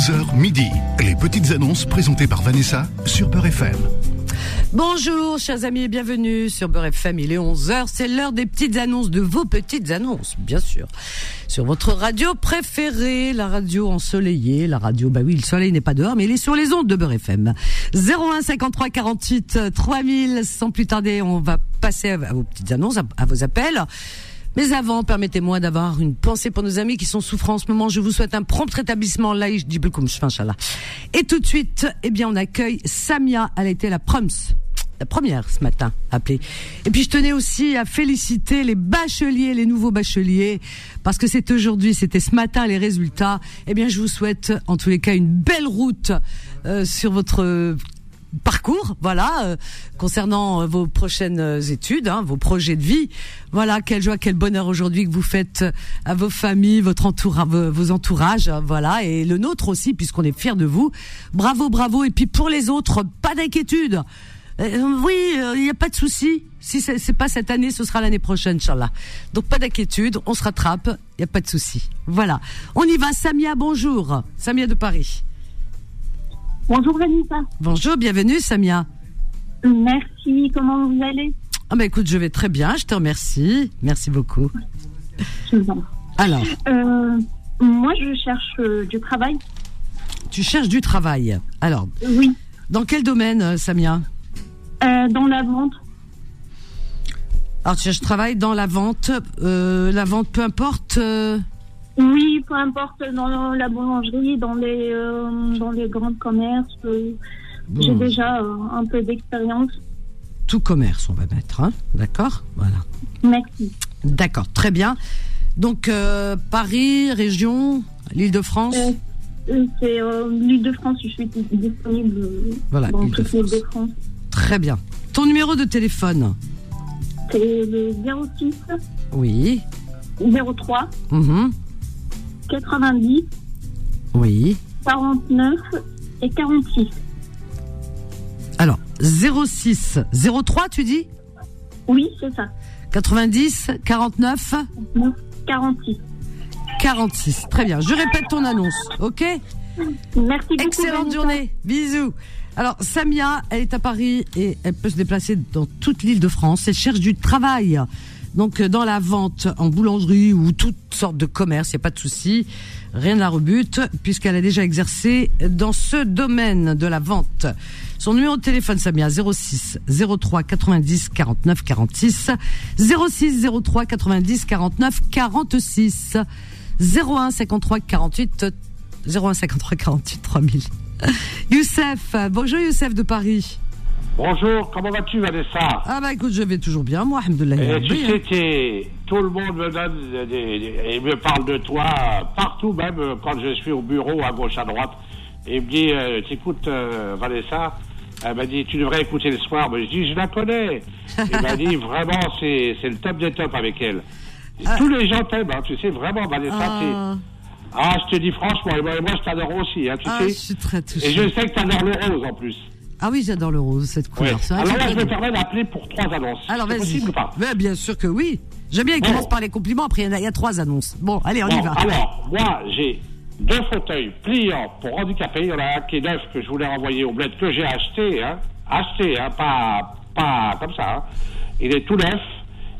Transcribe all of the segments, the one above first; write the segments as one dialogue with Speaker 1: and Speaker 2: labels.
Speaker 1: 11h midi. Les petites annonces présentées par Vanessa sur Beurre FM.
Speaker 2: Bonjour, chers amis, et bienvenue sur Beurre FM. Il est 11h. C'est l'heure des petites annonces, de vos petites annonces, bien sûr. Sur votre radio préférée, la radio ensoleillée, la radio, bah oui, le soleil n'est pas dehors, mais il est sur les ondes de Beurre FM. 01 53 48 3000. Sans plus tarder, on va passer à vos petites annonces, à, à vos appels. Mais avant, permettez-moi d'avoir une pensée pour nos amis qui sont souffrants en ce moment. Je vous souhaite un prompt rétablissement. Là, je dis comme je inchallah. Et tout de suite, eh bien, on accueille Samia. Elle a été la proms. La première ce matin, appelée. Et puis je tenais aussi à féliciter les bacheliers, les nouveaux bacheliers, parce que c'est aujourd'hui, c'était ce matin les résultats. Eh bien, je vous souhaite en tous les cas une belle route euh, sur votre parcours, voilà, euh, concernant euh, vos prochaines euh, études, hein, vos projets de vie. Voilà, quelle joie, quel bonheur aujourd'hui que vous faites à vos familles, votre entourage, vos entourages, voilà, et le nôtre aussi, puisqu'on est fiers de vous. Bravo, bravo. Et puis pour les autres, pas d'inquiétude. oui, il n'y a pas de souci. Si c'est pas cette année, ce sera l'année prochaine, Inch'Allah. Donc pas d'inquiétude, on se rattrape, il n'y a pas de souci. Voilà. On y va, Samia, bonjour. Samia de Paris.
Speaker 3: Bonjour Vanessa.
Speaker 2: Bonjour, bienvenue Samia.
Speaker 3: Merci, comment vous allez?
Speaker 2: Ah bah écoute, je vais très bien, je te remercie. Merci beaucoup. Alors?
Speaker 3: Euh, Moi, je cherche euh, du travail.
Speaker 2: Tu cherches du travail. Alors
Speaker 3: Oui.
Speaker 2: Dans quel domaine, euh, Samia?
Speaker 3: Dans la vente.
Speaker 2: Alors tu cherches du travail dans la vente. la vente, peu importe
Speaker 3: oui, peu importe, dans la boulangerie, dans les, euh, dans les grands commerces. Euh, j'ai déjà euh, un peu d'expérience.
Speaker 2: Tout commerce, on va mettre, hein d'accord? Voilà.
Speaker 3: Merci.
Speaker 2: D'accord, très bien. Donc, Paris, région, l'Île-de-France
Speaker 3: C'est l'Île-de-France, je suis disponible voilà, dans toute l'Île-de-France.
Speaker 2: Très bien. Ton numéro de téléphone?
Speaker 3: C'est le 06
Speaker 2: Oui.
Speaker 3: 03 90.
Speaker 2: Oui.
Speaker 3: 49 et 46.
Speaker 2: Alors, 06, 03, tu dis?
Speaker 3: Oui, c'est ça.
Speaker 2: 90, 49
Speaker 3: 46.
Speaker 2: 46. Très bien. Je répète ton annonce, ok?
Speaker 3: Merci beaucoup.
Speaker 2: Excellente journée. Bisous. Alors, Samia, elle est à Paris et elle peut se déplacer dans toute l'île de France. Elle cherche du travail donc euh, dans la vente en boulangerie ou toutes sortes de commerce, il n'y a pas de souci, rien ne la rebute puisqu'elle a déjà exercé dans ce domaine de la vente. Son numéro de téléphone Samia 06 03 90 49 46 06 03 90 49 46 01 53 48 01 53 48 3000. Youssef, bonjour Youssef de Paris.
Speaker 4: Bonjour, comment vas-tu, Vanessa
Speaker 2: Ah bah écoute, je vais toujours bien, moi, alhamdoulilah.
Speaker 4: Tu sais, tout le monde me donne et me parle de toi partout, même quand je suis au bureau, à gauche, à droite. Et me dit, euh, écoutes, euh, Vanessa, elle m'a dit, tu devrais écouter le soir. Mais je dis, je la connais. Elle m'a dit, vraiment, c'est le top des tops avec elle. Ah. Tous les gens t'aiment, hein, tu sais, vraiment, Vanessa, ah. Ah, je te dis franchement, moi, moi je t'adore aussi, hein, tu
Speaker 2: ah,
Speaker 4: sais.
Speaker 2: Je suis très touchée.
Speaker 4: Et je sais que t'adores le rose en plus.
Speaker 2: Ah oui, j'adore le rose, cette couleur.
Speaker 4: Alors là, je me permets d'appeler pour trois annonces.
Speaker 2: Alors vas-y. possible ou pas Bien sûr que oui. J'aime bien qu'il commence par les compliments, après il y, a trois annonces. Bon, allez, on y va.
Speaker 4: Alors, moi, j'ai deux fauteuils pliants pour handicapés. Il y en a un qui est neuf que je voulais renvoyer au bled que j'ai acheté, hein. Acheté, hein, pas, pas comme ça. Hein. Il est tout neuf.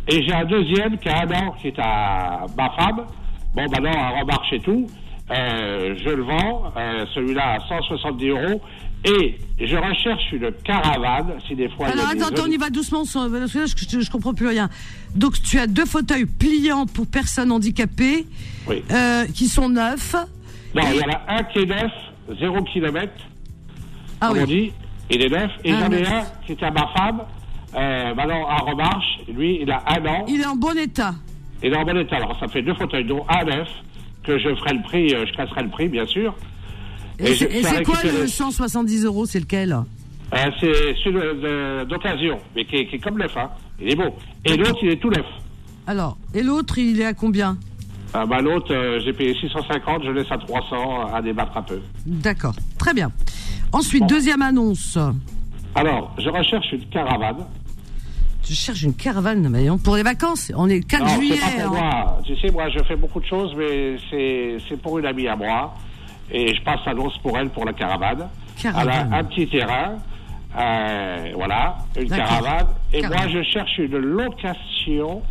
Speaker 4: Et j'ai un deuxième qui a un an, qui est à ma femme. Bon, maintenant, elle remarche et tout. Euh, je le vends, euh, celui-là à 170 euros. Et je recherche une caravane, si des fois.
Speaker 2: Alors attends, attends, on y va doucement, parce que là, je, je, comprends plus rien. Donc tu as deux fauteuils pliants pour personnes handicapées,
Speaker 4: oui.
Speaker 2: euh, qui sont neufs.
Speaker 4: Non, il y en a un qui est neuf, 0 km, ah, comme oui. on dit, il est neuf. Et ah, j'en ai un qui est à ma femme, maintenant en remarche, lui, il a un an.
Speaker 2: Il est en bon état.
Speaker 4: Il est en bon état, alors ça fait deux fauteuils, dont un neuf, que je ferai le prix, euh, je casserai le prix, bien sûr.
Speaker 2: Et, c'est quoi le 170 euros C'est lequel?
Speaker 4: Euh, C'est celui d'occasion, mais qui est, comme neuf. Hein. Il est beau. Et l'autre, il est tout neuf.
Speaker 2: Alors, et l'autre, il est à combien?
Speaker 4: Ah bah, L'autre, euh, j'ai payé 650, je laisse à 300 à débattre un peu.
Speaker 2: D'accord, très bien. Ensuite, deuxième annonce.
Speaker 4: Alors, je recherche une caravane.
Speaker 2: Je cherche une caravane, mais pour les vacances. On est 4 juillet.
Speaker 4: Pas pour moi. Tu sais, moi, je fais beaucoup de choses, mais c'est pour une amie à moi. et je passe l'annonce pour elle pour la caravane.
Speaker 2: Caravane.
Speaker 4: Elle a un petit terrain, euh, voilà, une caravane. Et
Speaker 2: Caravane.
Speaker 4: moi, je cherche une location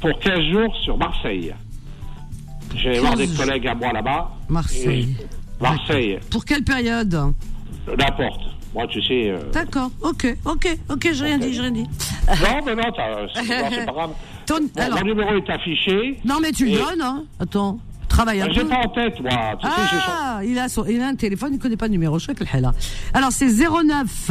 Speaker 4: pour 15 jours sur Marseille. Je vais voir
Speaker 2: 15
Speaker 4: des collègues à moi là-bas.
Speaker 2: Marseille.
Speaker 4: Marseille,
Speaker 2: Pour quelle période?
Speaker 4: N'importe. Moi, tu sais. euh,
Speaker 2: D'accord, ok, ok, ok, j'ai rien dit, j'ai rien dit.
Speaker 4: Non, mais non, t'as- c'est pas grave.
Speaker 2: Ton-
Speaker 4: Bon,
Speaker 2: alors,
Speaker 4: mon numéro est affiché.
Speaker 2: non mais tu le donnes, hein Attends, travaille un
Speaker 4: J'ai pas en tête, moi. Tu sais,
Speaker 2: Ah, il a, son, il a un téléphone, il connaît pas le numéro. Je sais que le. Alors c'est 09.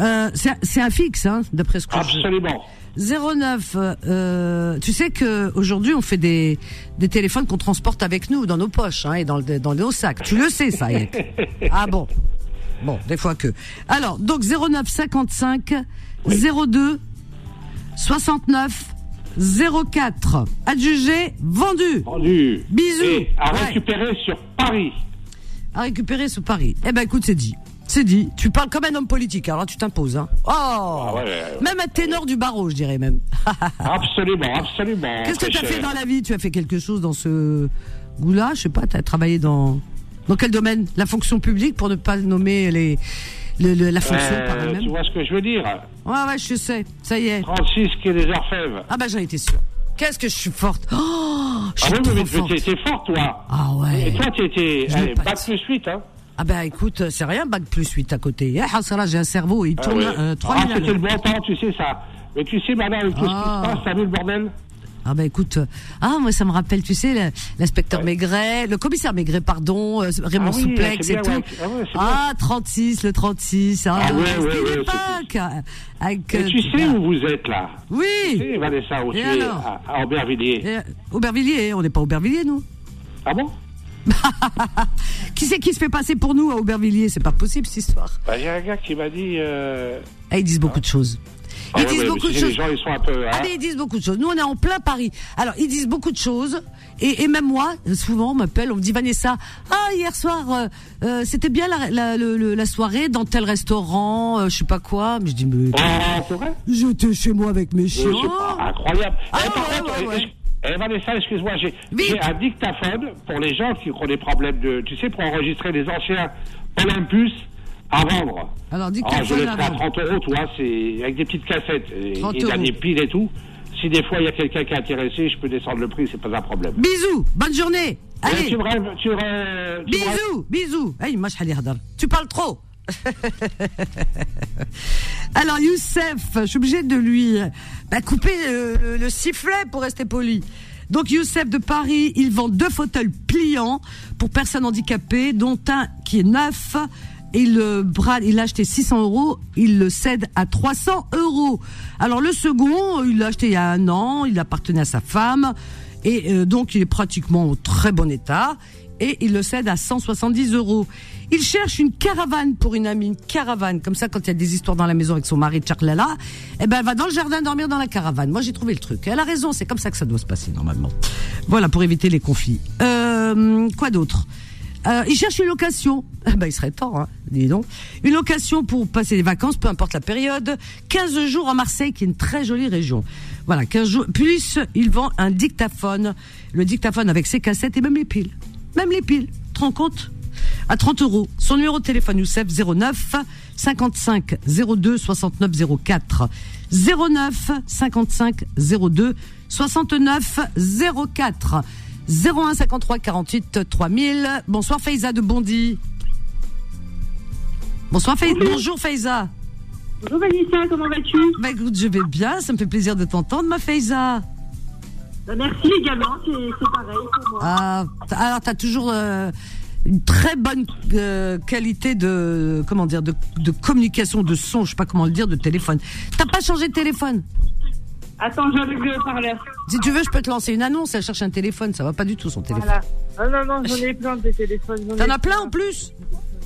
Speaker 2: Euh, c'est c'est un fixe, hein, d'après ce que je...
Speaker 4: Absolument.
Speaker 2: 09. Euh, tu sais que aujourd'hui on fait des des téléphones qu'on transporte avec nous dans nos poches hein, et dans le- dans nos sacs. Tu le sais ça. Yann. ah bon. Bon, des fois que. Alors donc 09 55 02 69 04. Adjugé, vendu.
Speaker 4: Vendu.
Speaker 2: Bisous.
Speaker 4: Et à
Speaker 2: Ouais.
Speaker 4: récupérer sur Paris.
Speaker 2: à récupérer ce pari. Eh ben écoute, c'est dit. C'est dit. Tu parles comme un homme politique, alors tu t'imposes. Hein. Oh
Speaker 4: Ah ouais, ouais.
Speaker 2: Même un ténor du barreau, je dirais même.
Speaker 4: Absolument, absolument.
Speaker 2: Qu'est-ce que tu as fait dans la vie? Tu as fait quelque chose dans ce goût-là? Je sais pas, tu as travaillé dans... Dans quel domaine La fonction publique, pour ne pas nommer les, le- le- la fonction
Speaker 4: Euh,
Speaker 2: par elle-même
Speaker 4: Tu vois ce que je veux dire
Speaker 2: Ouais, ouais, je sais. Ça y est.
Speaker 4: 36 quai des Orfèvres.
Speaker 2: Ah bah j'en étais sûre. Qu'est-ce que je suis forte Oh Je
Speaker 4: Ah
Speaker 2: suis
Speaker 4: oui,
Speaker 2: trop
Speaker 4: mais,
Speaker 2: forte.
Speaker 4: t'es t'es fort, toi.
Speaker 2: Ah
Speaker 4: Et
Speaker 2: ouais.
Speaker 4: toi, t'étais allez, bac plus 8, hein
Speaker 2: Ah bah écoute, c'est rien, bac plus 8 à côté. Eh, Hassara, j'ai un cerveau, il
Speaker 4: Ah
Speaker 2: tourne
Speaker 4: ouais.
Speaker 2: euh, 3
Speaker 4: Ah,
Speaker 2: 000 à
Speaker 4: c'était le bon temps, tu sais ça. Mais tu sais, maintenant, avec tout ce qui
Speaker 2: Ah.
Speaker 4: se passe, t'as vu le bordel
Speaker 2: Ah bah écoute, euh, ah moi ça me rappelle, tu sais, l'inspecteur
Speaker 4: Ouais.
Speaker 2: Maigret, le commissaire Maigret, pardon, euh, Raymond
Speaker 4: Ah oui,
Speaker 2: Souplex et
Speaker 4: bien,
Speaker 2: tout.
Speaker 4: ouais. Ah ouais,
Speaker 2: Ah, 36, le 36, ah,
Speaker 4: Ah ouais,
Speaker 2: euh, Avec,
Speaker 4: Et
Speaker 2: euh,
Speaker 4: tu sais où vous êtes, là? Tu
Speaker 2: Oui,
Speaker 4: sais, Vanessa, tu
Speaker 2: alors?
Speaker 4: à, à Aubervilliers.
Speaker 2: Et, Aubervilliers, on n'est pas Aubervilliers nous.
Speaker 4: Ah bon?
Speaker 2: Qui c'est qui se fait passer pour nous à Aubervilliers? C'est pas possible cette histoire.
Speaker 4: Bah, il y a un gars qui m'a dit... Euh...
Speaker 2: Ah, ils disent beaucoup de choses.
Speaker 4: Ah
Speaker 2: Ils
Speaker 4: ouais,
Speaker 2: disent beaucoup de choses.
Speaker 4: Les gens, ils sont un peu...
Speaker 2: Ah
Speaker 4: hein.
Speaker 2: mais ils disent beaucoup de choses. Nous on est en plein Paris. Alors ils disent beaucoup de choses et, et même moi souvent on m'appelle, on me dit Vanessa, ah hier soir euh, euh, c'était bien la, soirée dans tel restaurant, euh, je sais pas quoi. Mais je dis mais
Speaker 4: Ah, c'est vrai
Speaker 2: j'étais chez moi avec mes chiens.
Speaker 4: incroyable.
Speaker 2: Ah,
Speaker 4: Eh, par
Speaker 2: ouais,
Speaker 4: contre,
Speaker 2: ouais,
Speaker 4: euh,
Speaker 2: ouais.
Speaker 4: est-ce- eh, Vanessa, excuse-moi, j'ai un dictaphone pour les gens qui ont des problèmes de, tu sais, pour enregistrer les anciens Olympus à vendre.
Speaker 2: Alors, dis Alors,
Speaker 4: ah, je le fais à 30 euros, tu avec des petites cassettes et, et là, et tout. Si des fois il y a quelqu'un qui est intéressé, je peux descendre le prix, c'est pas un problème.
Speaker 2: Bisous, bonne journée. Allez.
Speaker 4: Tu rêves, tu rêves, tu
Speaker 2: bisous, bisous. Tu parles trop. Alors Youssef, je suis obligé de lui euh, bah, couper euh, le, sifflet pour rester poli. Donc Youssef de Paris, il vend deux fauteuils pliants pour personnes handicapées, dont un qui est neuf il le brade, il l'a acheté 600 euros, il le cède à 300 euros. Alors le second, il l'a acheté il y a un an, il appartenait à sa femme et euh, donc il est pratiquement au très bon état et il le cède à 170 euros. Il cherche une caravane pour une amie, une caravane. Comme ça, quand il y a des histoires dans la maison avec son mari Charlala, eh ben, elle va dans le jardin dormir dans la caravane. Moi, j'ai trouvé le truc. Elle a raison, c'est comme ça que ça doit se passer, normalement. Voilà, pour éviter les conflits. Euh, quoi d'autre? Euh, il cherche une location. Bah, il serait temps, hein, dis donc. Une location pour passer les vacances, peu importe la période. 15 jours à Marseille, qui est une très jolie région. Voilà, 15 jours. Plus, il vend un dictaphone. Le dictaphone avec ses cassettes et même les piles. Même les piles. Tu te rends compte? À 30 euros. Son numéro de téléphone, Youssef, 09 55 02 69 04. 09 55 02 69 04. 01 53 48 3000. Bonsoir Faiza de Bondy. Bonsoir Faiza. Bonjour Faiza.
Speaker 3: Bonjour Vanessa, comment vas-tu
Speaker 2: Bah écoute, je vais bien, ça me fait plaisir de t'entendre ma Faiza.
Speaker 3: Bah, Merci également, c'est pareil pour moi.
Speaker 2: Ah, alors t'as toujours euh, une très bonne euh, qualité de comment dire de, de communication, de son, je sais pas comment le dire, de téléphone. T'as pas changé de téléphone?
Speaker 3: Attends, j'enlève le haut-parleur.
Speaker 2: Si tu veux, je peux te lancer une annonce. Elle cherche un téléphone, ça va pas du tout son téléphone.
Speaker 3: Voilà. Ah non, non, j'en ai plein de téléphones.
Speaker 2: T'en as plein en plus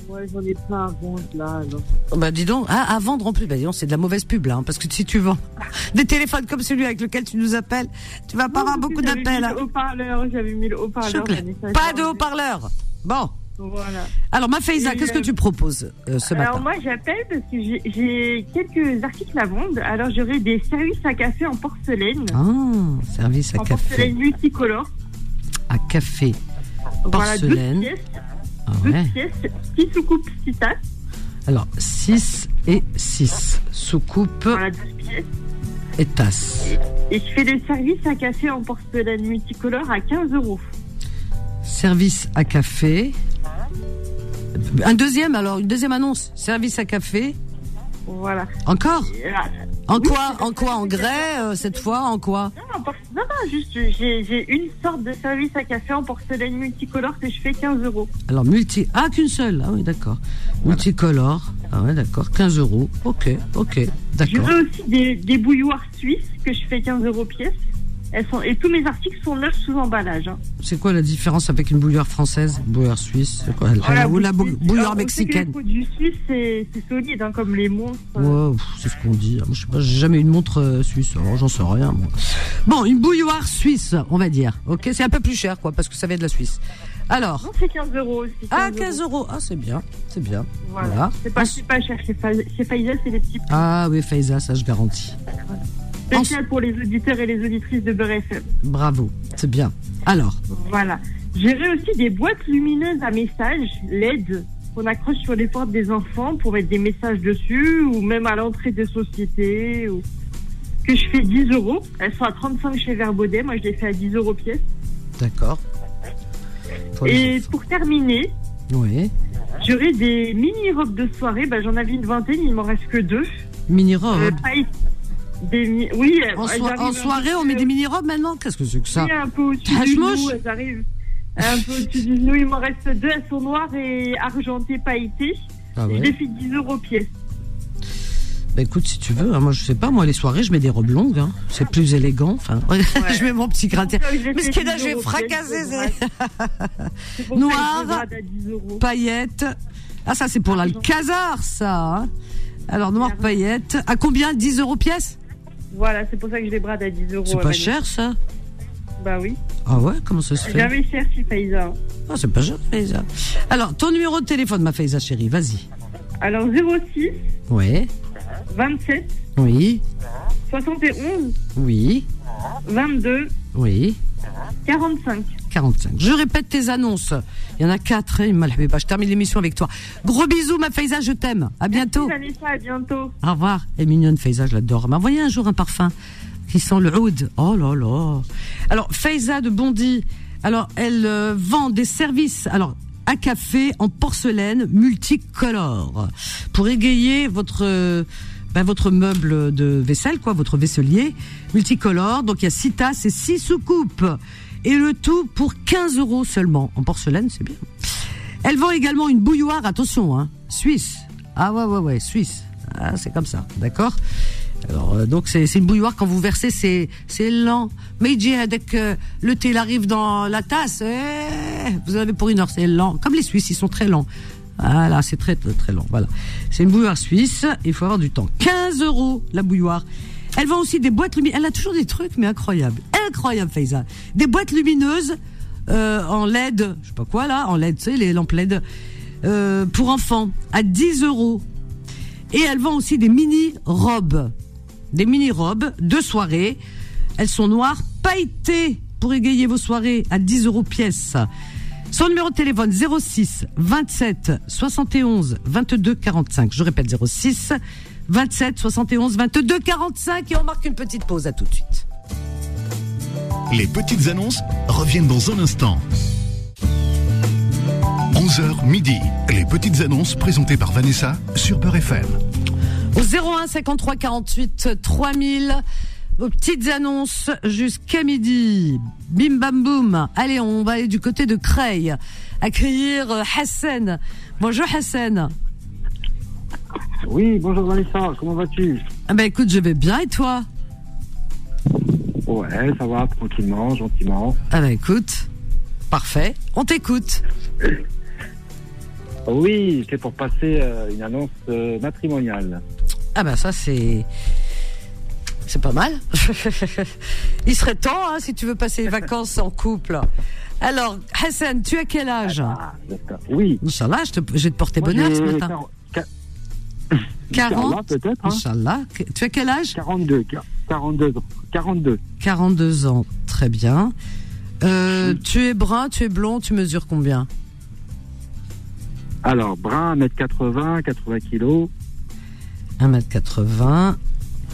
Speaker 3: Ouais, j'en ai plein à vendre là. alors.
Speaker 2: Bah dis donc, ah, à vendre en plus, bah dis donc, c'est de la mauvaise pub là, hein, parce que si tu vends des téléphones comme celui avec lequel tu nous appelles, tu vas pas avoir beaucoup d'appels. hein.
Speaker 3: j'avais mis le haut-parleur.
Speaker 2: Pas de haut-parleur. Bon,
Speaker 3: Voilà.
Speaker 2: alors ma Faiza, qu'est-ce que
Speaker 3: euh,
Speaker 2: tu proposes euh, ce
Speaker 3: Alors
Speaker 2: matin
Speaker 3: moi j'appelle parce que j'ai- j'ai quelques articles à vendre. Alors j'aurais des services à café en porcelaine.
Speaker 2: Ah, service à
Speaker 3: en
Speaker 2: café.
Speaker 3: porcelaine multicolore.
Speaker 2: À café.
Speaker 3: Voilà, 12
Speaker 2: Porcelaine.
Speaker 3: pièces.
Speaker 2: Ah
Speaker 3: 12
Speaker 2: ouais.
Speaker 3: pièces, 6 soucoupes, 6 tasses.
Speaker 2: Alors, 6 et 6. Soucoupe
Speaker 3: Voilà, 12 pièces.
Speaker 2: et tasse.
Speaker 3: Et je fais des services à café en porcelaine multicolore à 15 euros.
Speaker 2: Service à café. Un deuxième, alors, une deuxième annonce. Service à café.
Speaker 3: Voilà.
Speaker 2: Encore En
Speaker 3: Oui,
Speaker 2: quoi En quoi En grès, euh, cette fois En quoi
Speaker 3: Non, non, por- non, non, juste, j'ai une sorte de service à café en porcelaine multicolore que je fais 15 euros.
Speaker 2: Alors, multi. Ah, qu'une seule. Ah oui, d'accord. Multicolore. Ah ouais, d'accord. 15 euros. Ok, ok. D'accord.
Speaker 3: J'aurai aussi des, des bouilloires suisses que je fais 15 euros pièce. Elles sont, et tous mes articles sont neufs sous emballage. hein.
Speaker 2: C'est quoi la différence avec une bouilloire française? Bouilloire suisse quoi?
Speaker 3: Voilà,
Speaker 2: Ou la bou-
Speaker 3: bouilloire-
Speaker 2: mexicaine
Speaker 3: Les produits suisses, c'est c'est solide, hein, comme les monstres.
Speaker 2: Ouais, pff, c'est ce qu'on dit. Moi, je sais pas, j'ai jamais eu une montre euh, suisse, alors j'en sais rien. Moi. Bon, une bouilloire suisse, on va dire. Ok, c'est un peu plus cher, quoi, parce que ça vient de la Suisse. Alors,
Speaker 3: Non, c'est 15 euros aussi.
Speaker 2: ah, 15 euros. Ah, c'est bien, c'est bien.
Speaker 3: Voilà.
Speaker 2: Voilà.
Speaker 3: C'est pas, pas cher. Chez, Fa- chez Faisal, c'est des petits prix.
Speaker 2: Ah oui, Faiza, ça je garantis.
Speaker 3: Spécial pour les auditeurs et les auditrices de Beurre FM.
Speaker 2: Bravo, c'est bien. Alors,
Speaker 3: Voilà. J'aurai aussi des boîtes lumineuses à messages LED qu'on accroche sur les portes des enfants pour mettre des messages dessus ou même à l'entrée des sociétés. Ou... Que je fais 10 euros. Elles sont à 35 chez Verbaudet. Moi, je les fais à 10 euros pièce.
Speaker 2: d'accord.
Speaker 3: Et pour terminer,
Speaker 2: Oui.
Speaker 3: j'aurai des mini-robes de soirée. Ben, J'en avais une vingtaine, il m'en reste que deux.
Speaker 2: Mini-robe.
Speaker 3: Euh, des Oui,
Speaker 2: en,
Speaker 3: elles arrivent
Speaker 2: en soirée, on met des mini-robes maintenant? Qu'est-ce que c'est que ça?
Speaker 3: Oui, un peu au-dessus du genou, elles arrivent. Un peu au-dessus du genou, il m'en reste deux, elles sont noires et argentées, pailletées.
Speaker 2: Ah
Speaker 3: Je
Speaker 2: ouais?
Speaker 3: les fais 10 euros pièce.
Speaker 2: Bah écoute, si tu veux, hein, moi je sais pas, moi les soirées, je mets des robes longues, hein. c'est plus élégant. Enfin, je mets mon petit
Speaker 3: je les
Speaker 2: Mais ce qui est là,
Speaker 3: 10
Speaker 2: je vais fracasser, Noir.
Speaker 3: ça que je les brade à 10 euros.
Speaker 2: paillettes. Ah, ça, c'est pour l'Alcazar, ça. hein. Alors, noir paillettes. À combien? 10 euros pièce?
Speaker 3: Voilà, c'est pour ça que je les brade à 10 euros.
Speaker 2: C'est pas cher, ça
Speaker 3: Bah oui.
Speaker 2: Ah ouais Comment ça se fait
Speaker 3: jamais cher chez Faïza.
Speaker 2: Ah, c'est pas cher, Faiza. Alors, ton numéro de téléphone, ma Faiza chérie, vas-y.
Speaker 3: Alors 06
Speaker 2: Ouais.
Speaker 3: 27
Speaker 2: Oui.
Speaker 3: 71
Speaker 2: Oui.
Speaker 3: 22
Speaker 2: Oui.
Speaker 3: 45.
Speaker 2: 45. Je répète tes annonces. Il y en a quatre. hein, Malhabiba. Je termine l'émission avec toi. Gros bisous, ma Faiza, je t'aime. À bientôt.
Speaker 3: Merci Vanessa, à bientôt.
Speaker 2: Au revoir. Est mignonne, Faiza, je l'adore. Envoyé un jour un parfum qui sent le oud. Oh là là. Alors, Faiza de Bondy, alors, elle euh, vend des services, alors, à café en porcelaine multicolore pour égayer votre, euh, ben, votre meuble de vaisselle, quoi, votre vaisselier multicolore. Donc, il y a six tasses et six soucoupes. Et le tout pour 15 euros seulement. En porcelaine, c'est bien. Elle vend également une bouilloire, attention, hein, suisse. Ah ouais, ouais, ouais, suisse. Ah, c'est comme ça, d'accord alors euh, donc c'est une bouilloire quand vous versez c'est c'est lent. Mais dit dès que le thé arrive dans la tasse, eh, vous avez pour une heure, c'est lent. Comme les Suisses, ils sont très lents. Voilà, c'est très très très lent. Voilà, c'est une bouilloire suisse. Il faut avoir du temps. 15 euros la bouilloire. Elle vend aussi des boîtes lumineuses. Elle a toujours des trucs mais incroyables, incroyable Faiza. Des boîtes lumineuses euh, en LED, je sais pas quoi là, en LED, tu sais les lampes LED euh, pour enfants à 10 euros. Et elle vend aussi des mini-robes. Des mini-robes de soirée. Elles sont noires, pailletées pour égayer vos soirées à 10 euros pièce. Son numéro de téléphone 06 27 71 22 45. Je répète 06 27 71 22 45 et on marque une petite pause. À tout de suite.
Speaker 1: Les petites annonces reviennent dans un instant. 11h midi. Les petites annonces présentées par Vanessa sur Peur FM.
Speaker 2: Au 01 53 48 3000. Vos petites annonces jusqu'à midi. Bim bam boum. Allez, on va aller du côté de Creil. Accueillir euh, Hassan. Bonjour Hassan.
Speaker 5: Oui, bonjour Vanessa, comment vas-tu
Speaker 2: Ah ben écoute, je vais bien et toi?
Speaker 5: Ouais, ça va, tranquillement, gentiment.
Speaker 2: Ah ben écoute, parfait. On t'écoute.
Speaker 5: Oui, c'est pour passer euh, une annonce euh, matrimoniale.
Speaker 2: Ah ben ça c'est c'est pas mal. Il serait temps hein, si tu veux passer les vacances en couple. Alors Hassan, tu as quel âge?
Speaker 5: Ah, oui.
Speaker 2: Inch'Allah, je, te, je vais te porter
Speaker 5: Moi,
Speaker 2: bonheur ce matin.
Speaker 5: Quar- quar-
Speaker 2: 40
Speaker 5: Inch'Allah, peut-être, hein.
Speaker 2: Inch'Allah. Tu as quel âge?
Speaker 5: 42, quar- 42 ans. 42.
Speaker 2: 42 ans, très bien. Euh, tu es brun, tu es blond, tu mesures combien?
Speaker 5: Alors, brun, 1m80, 80 kilos.
Speaker 2: 1m80,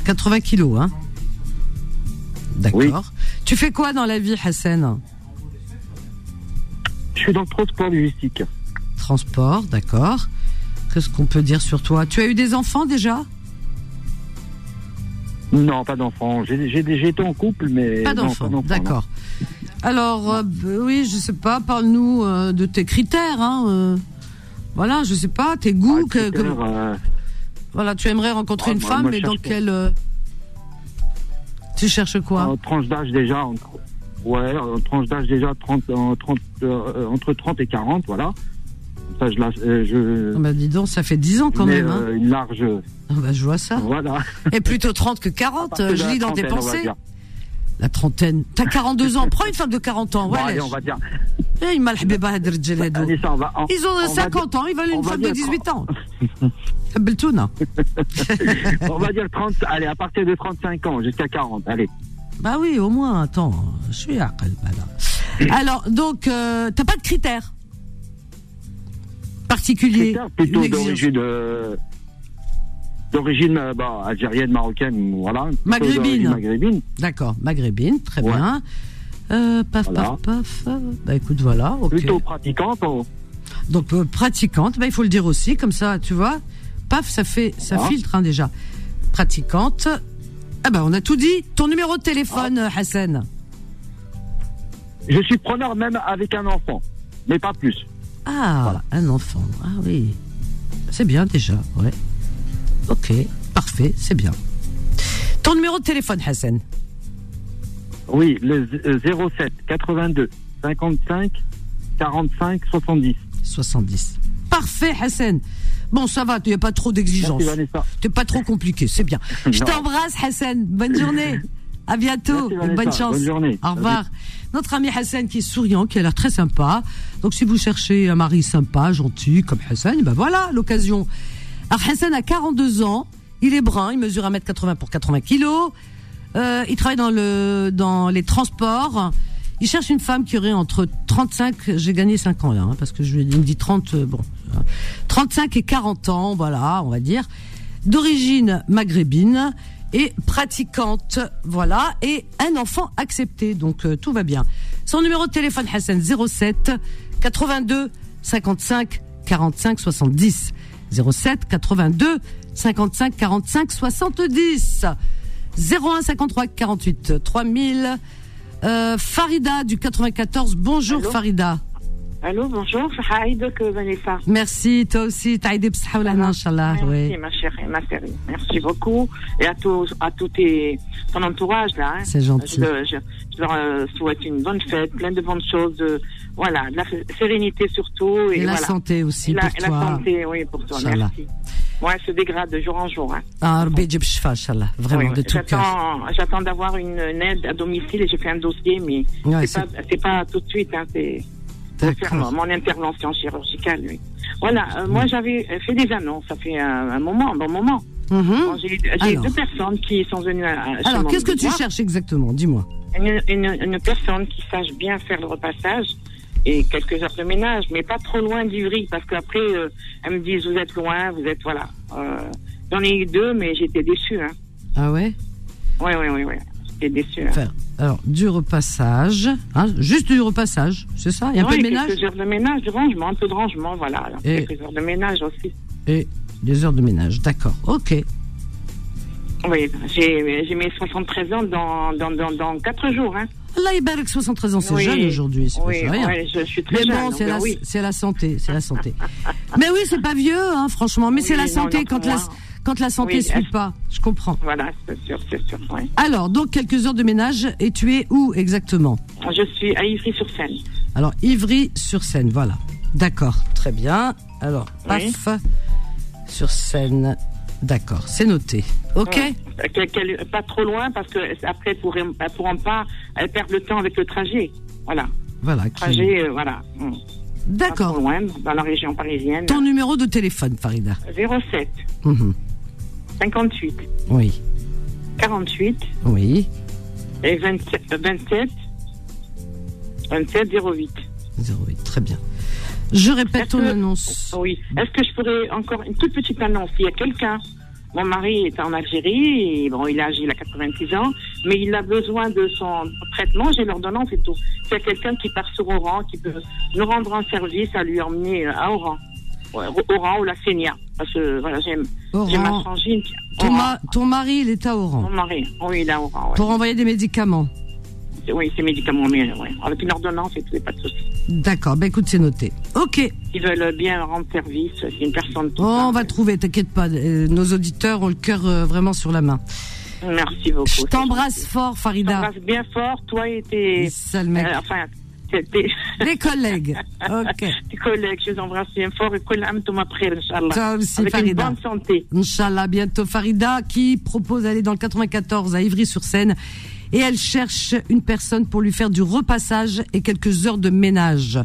Speaker 2: 80 kilos, hein D'accord. Tu fais quoi dans la vie, Hassan?
Speaker 5: Je suis dans le transport logistique.
Speaker 2: Transport, d'accord. Qu'est-ce qu'on peut dire sur toi Tu as eu des enfants déjà?
Speaker 5: Non, pas d'enfants. J'ai été en couple, mais.
Speaker 2: Pas d'enfants, d'accord. Alors, euh, bah, oui, je sais pas, parle-nous euh, de tes critères. Hein, euh. voilà, je sais pas, tes goûts. que- que-
Speaker 5: Critères, euh,
Speaker 2: voilà, tu aimerais rencontrer
Speaker 5: Ah,
Speaker 2: une
Speaker 5: moi-
Speaker 2: femme,
Speaker 5: moi,
Speaker 2: mais dans quelle... Tu cherches quoi?
Speaker 5: En tranche d'âge déjà. ouais, en tranche d'âge déjà 30, en 30, entre 30 et 40, voilà. Ça, je, euh, je...
Speaker 2: Ah bah dis donc, ça fait 10 ans quand
Speaker 5: mais,
Speaker 2: même. Hein.
Speaker 5: Euh, une large.
Speaker 2: Ah bah, je vois ça.
Speaker 5: Voilà.
Speaker 2: Et plutôt 30 que 40, je lis dans tes pensées. La trentaine. T'as 42 ans. Prends une femme de 40 ans. Ouais,
Speaker 5: bon,
Speaker 2: allez,
Speaker 5: on va dire.
Speaker 2: Eh, ils ont 50 ans, ils veulent une femme de 18 ans. Beltouna. Hein.
Speaker 5: on va dire 30, allez, à partir de 35 ans jusqu'à 40, allez.
Speaker 2: Bah oui, au moins, attends, je suis à Alors, donc, euh, t'as pas de critères? Particuliers
Speaker 5: Critères plutôt d'origine, euh, d'origine euh, bah, algérienne, marocaine, voilà.
Speaker 2: Maghrébine.
Speaker 5: Maghrébine.
Speaker 2: D'accord, maghrébine, très
Speaker 5: Ouais.
Speaker 2: bien. Euh, paf,
Speaker 5: Voilà.
Speaker 2: paf, paf. Bah écoute, voilà.
Speaker 5: Plutôt pratiquante. on-
Speaker 2: Donc euh, pratiquante, bah, il faut le dire aussi, comme ça, tu vois. Paf, ça fait, ça
Speaker 5: Ah.
Speaker 2: filtre hein, déjà. Pratiquante. Ah bah on a tout dit. Ton numéro de téléphone,
Speaker 5: Ah.
Speaker 2: Hassan.
Speaker 5: Je suis preneur même avec un enfant, mais pas plus.
Speaker 2: Ah, un enfant. Ah oui. C'est bien déjà, ouais. Ok, parfait, c'est bien. Ton numéro de téléphone, Hassan.
Speaker 5: Oui, le z- euh, 07 82 55 45 70.
Speaker 2: 70. Parfait, Hassan. Bon, ça va, il n'y a pas trop d'exigences.
Speaker 5: Vanessa.
Speaker 2: T'es pas trop compliqué, c'est bien. Je t'embrasse, Hassan. Bonne journée. À bientôt.
Speaker 5: Merci,
Speaker 2: bonne chance.
Speaker 5: Bonne journée.
Speaker 2: Au revoir. Notre ami Hassan qui est souriant, qui a l'air très sympa. Donc, si vous cherchez un mari sympa, gentil, comme Hassan, ben voilà l'occasion. Alors, Hassan a 42 ans. Il est brun. Il mesure 1m80 pour 80 kilos. Euh, il travaille dans le, dans les transports. Il cherche une femme qui aurait entre 35, j'ai gagné 5 ans là, hein, parce que je lui me dit 30, euh, bon, euh, 35 et 40 ans, voilà, on va dire, d'origine maghrébine et pratiquante, voilà, et un enfant accepté, donc euh, tout va bien. Son numéro de téléphone, Hassan, 07 82 55 45 70. 07 82 55 45 70. 01 53 48 3000. Euh, Farida du 94. Bonjour
Speaker 6: Allô
Speaker 2: Farida.
Speaker 6: Allô, bonjour, Haïd que Vanessa.
Speaker 2: Merci, toi aussi. Taïdé bsah ou lahna, Inch'Allah.
Speaker 6: Merci, ma chérie, ma chérie. Merci beaucoup. Et à tout, à tout tes, ton entourage, là. hein.
Speaker 2: C'est gentil.
Speaker 6: Je, je- je leur euh, souhaite une bonne fête, plein de bonnes choses. de- voilà, de la sérénité surtout. Et,
Speaker 2: Et la
Speaker 6: voilà.
Speaker 2: santé aussi
Speaker 6: Et la,
Speaker 2: pour
Speaker 6: et la
Speaker 2: toi.
Speaker 6: santé, oui, pour toi. Merci. Elle se dégrade de jour en jour. Hein.
Speaker 2: Ah, Rabbi Inch'Allah. Vraiment,
Speaker 6: Oui,
Speaker 2: de tout cœur.
Speaker 6: J'attends, d'avoir une, une aide à domicile et j'ai fait un dossier, mais
Speaker 2: Ouais,
Speaker 6: c'est pas, pas tout de suite. Hein, c'est pour. Mon intervention chirurgicale. Oui. Voilà, euh, moi j'avais euh, fait des annonces, ça fait un, un moment, un bon moment.
Speaker 2: Mhm.
Speaker 6: Bon, j'ai deux personnes qui sont venues à, à-
Speaker 2: Alors, qu'est-ce que tu cherches exactement? Dis-moi.
Speaker 6: une, une, une personne qui sache bien faire le repassage et quelques heures de ménage, mais pas trop loin d'Ivry, parce qu'après, euh, elles me disent, vous êtes loin, vous êtes, voilà. J'en ai eu deux, mais j'étais déçue. Hein.
Speaker 2: Ah ouais?
Speaker 6: Oui, oui, oui, oui. J'étais déçue. Hein.
Speaker 2: Alors, du repassage. Hein, juste du repassage, c'est ça? Il y a un peu
Speaker 6: Oui,
Speaker 2: de ménage?
Speaker 6: quelques heures de ménage, de rangement, un peu de rangement, voilà. Alors,
Speaker 2: Et-
Speaker 6: Quelques heures de ménage aussi.
Speaker 2: et des heures de ménage. D'accord. Ok.
Speaker 6: Oui, j'ai mes 73 ans dans, dans, dans, dans 4 jours. Hein.
Speaker 2: Allah Ibarak, 73 ans, c'est
Speaker 6: Oui.
Speaker 2: jeune aujourd'hui, c'est
Speaker 6: Oui,
Speaker 2: rien.
Speaker 6: ouais, je, suis très
Speaker 2: Mais bon,
Speaker 6: donc,
Speaker 2: c'est la,
Speaker 6: oui.
Speaker 2: santé, c'est la santé. mais oui, c'est pas vieux, hein, franchement. Mais
Speaker 6: Oui,
Speaker 2: c'est la santé
Speaker 6: non,
Speaker 2: quand la. Quand la santé
Speaker 6: Oui,
Speaker 2: suit pas. Je comprends.
Speaker 6: Voilà, c'est sûr, c'est sûr. ouais.
Speaker 2: Alors, donc quelques heures de ménage et tu es où exactement?
Speaker 6: Je suis à Ivry-sur-Seine.
Speaker 2: Alors, Ivry-sur-Seine, voilà. D'accord, très bien. Alors,
Speaker 6: Oui.
Speaker 2: paf, sur Seine. D'accord, c'est noté. Ok
Speaker 6: Ouais. Qu'elle- pas trop loin parce que après elles pourront, elles pourront pas, perdent le temps avec le trajet. Voilà,
Speaker 2: Voilà. qui-
Speaker 6: trajet, euh, voilà. Pas trop
Speaker 2: D'accord.
Speaker 6: loin, dans la région parisienne.
Speaker 2: Ton numéro de téléphone, Farida?
Speaker 6: 07
Speaker 2: Mhm.
Speaker 6: 58
Speaker 2: Oui,
Speaker 6: 48
Speaker 2: oui.
Speaker 6: et 27, euh, 27 27 08.
Speaker 2: 08, très bien. Je répète ton
Speaker 6: que-
Speaker 2: annonce.
Speaker 6: Oui. Est-ce que je pourrais encore une toute petite annonce? Il y a quelqu'un. Mon mari est en Algérie, et bon, il a il a 86 ans, mais il a besoin de son traitement, j'ai l'ordonnance et tout. C'est quelqu'un qui part sur Oran, qui peut nous rendre un service à lui emmener à Oran. Ouais, Oran ou la Sénia. Parce que, voilà, j'aime, j'ai ma frangine.
Speaker 2: Ton, ma- ton mari, il est à Oran.
Speaker 6: Mon mari, oui, il est à Oran, ouais.
Speaker 2: Pour envoyer des médicaments.
Speaker 6: Oui, c'est médicaments, mais ouais. avec une ordonnance et tout, et pas de souci.
Speaker 2: D'accord, ben écoute, c'est noté. Ok,
Speaker 6: Ils veulent bien rendre service, c'est une personne. tout
Speaker 2: Oh, on va trouver, t'inquiète pas. euh, nos auditeurs ont le cœur euh, vraiment sur la main.
Speaker 6: Merci beaucoup.
Speaker 2: Je t'embrasse fort,
Speaker 6: Je
Speaker 2: Farida.
Speaker 6: t'embrasse bien fort, toi et tes, euh, enfin,
Speaker 2: Les collègues. Ok.
Speaker 6: tes collègues, je les embrasse bien fort et Inch'Allah. Avec une
Speaker 2: Farida.
Speaker 6: bonne santé.
Speaker 2: Inch'Allah, bientôt. Farida qui propose d'aller dans le 94 à Ivry-sur-Seine. Et elle cherche une personne pour lui faire du repassage et quelques heures de ménage.